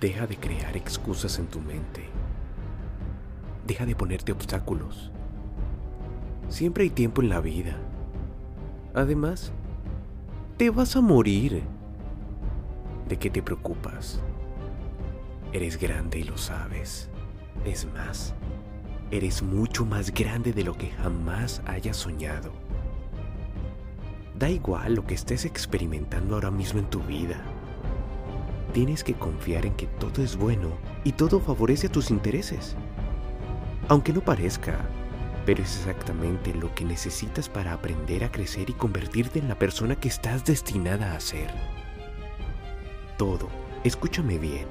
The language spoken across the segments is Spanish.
Deja de crear excusas en tu mente. Deja de ponerte obstáculos. Siempre hay tiempo en la vida. Además, te vas a morir. ¿De qué te preocupas? Eres grande y lo sabes. Es más, eres mucho más grande de lo que jamás hayas soñado. Da igual lo que estés experimentando ahora mismo en tu vida. Tienes que confiar en que todo es bueno y todo favorece tus intereses. Aunque no parezca, pero es exactamente lo que necesitas para aprender a crecer y convertirte en la persona que estás destinada a ser. Todo, escúchame bien,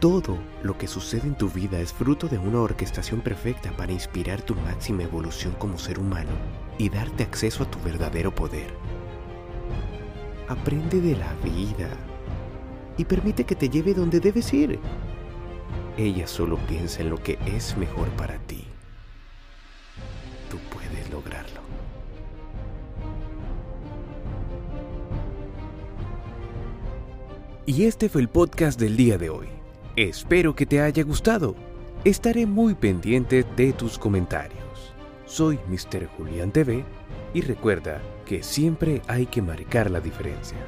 todo lo que sucede en tu vida es fruto de una orquestación perfecta para inspirar tu máxima evolución como ser humano y darte acceso a tu verdadero poder. Aprende de la vida y permite que te lleve donde debes ir. Ella solo piensa en lo que es mejor para ti. Tú puedes lograrlo. Y este fue el podcast del día de hoy. Espero que te haya gustado. Estaré muy pendiente de tus comentarios. Soy Mr. Julián TV y recuerda que siempre hay que marcar la diferencia.